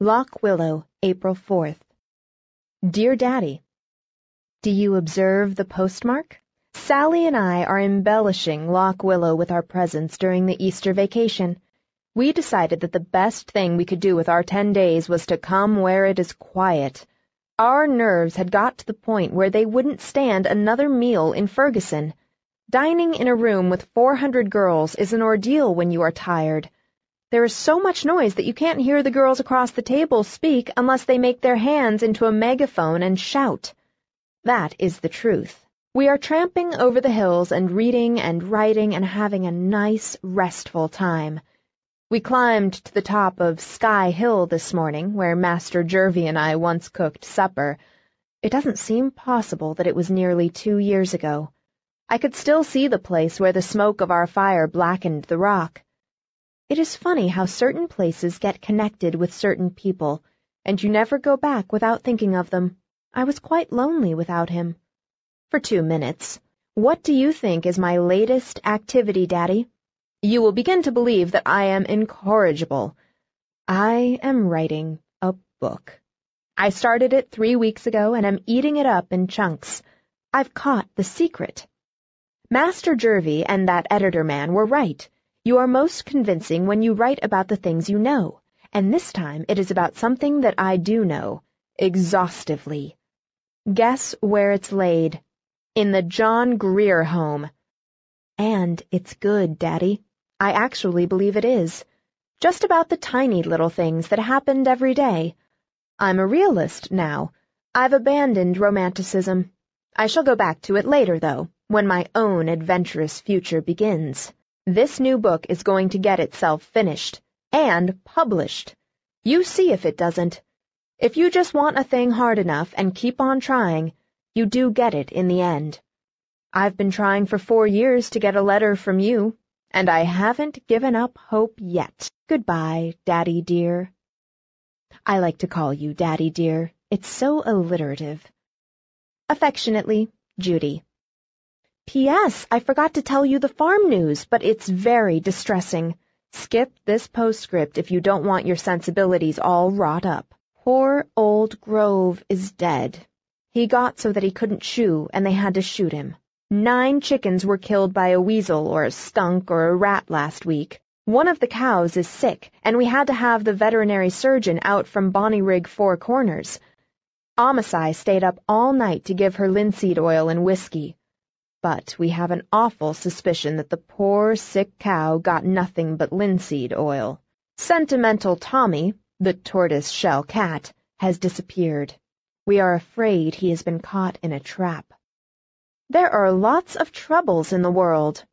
Lock Willow, April 4th. Dear Daddy, Do you observe the postmark? Sallie and I are embellishing Lock Willow with our presence during the Easter vacation. We decided that the best thing we could do with our ten days was to come where it is quiet. Our nerves had got to the point where they wouldn't stand another meal in Fergussen. Dining in a room with 400 girls is an ordeal when you are tired. There is so much noise that you can't hear the girls across the table speak unless they make their hands into a megaphone and shout. That is the truth. We are tramping over the hills and reading and writing and having a nice, restful time. We climbed to the top of Sky Hill this morning, where Master Jervie and I once cooked supper. It doesn't seem possible that it was nearly two years ago. I could still see the place where the smoke of our fire blackened the rock. It is funny how certain places get connected with certain people, and you never go back without thinking of them. I was quite lonely without him. For two minutes. What do you think is my latest activity, Daddy? You will begin to believe that I am incorrigible. I am writing a book. I started it three weeks ago and am eating it up in chunks. I've caught the secret. Master Jervie and that editor man were right. You are most convincing when you write about the things you know, and this time it is about something that I do know, exhaustively. Guess where it's laid? In the John Grier home. And it's good, Daddy. I actually believe it is. Just about the tiny little things that happened every day. I'm a realist now. I've abandoned romanticism. I shall go back to it later, though, when my own adventurous future begins. This new book is going to get itself finished and published. You see if it doesn't. If you just want a thing hard enough and keep on trying, you do get it in the end. I've been trying for four years to get a letter from you, and I haven't given up hope yet. Goodbye, Daddy dear. I like to call you Daddy dear. It's so alliterative. Affectionately, Judy. P.S. I forgot to tell you the farm news, but it's very distressing. Skip this postscript if you don't want your sensibilities all wrought up. Poor old Grove is dead. He got so that he couldn't chew, and they had to shoot him. Nine chickens were killed by a weasel or a skunk or a rat last week. One of the cows is sick, and we had to have the veterinary surgeon out from Bonnyrigg Four Corners. Amasai stayed up all night to give her linseed oil and whiskey. But we have an awful suspicion that the poor sick cow got nothing but linseed oil. Sentimental Tommy, the tortoise shell cat, has disappeared. We are afraid he has been caught in a trap. There are lots of troubles in the world.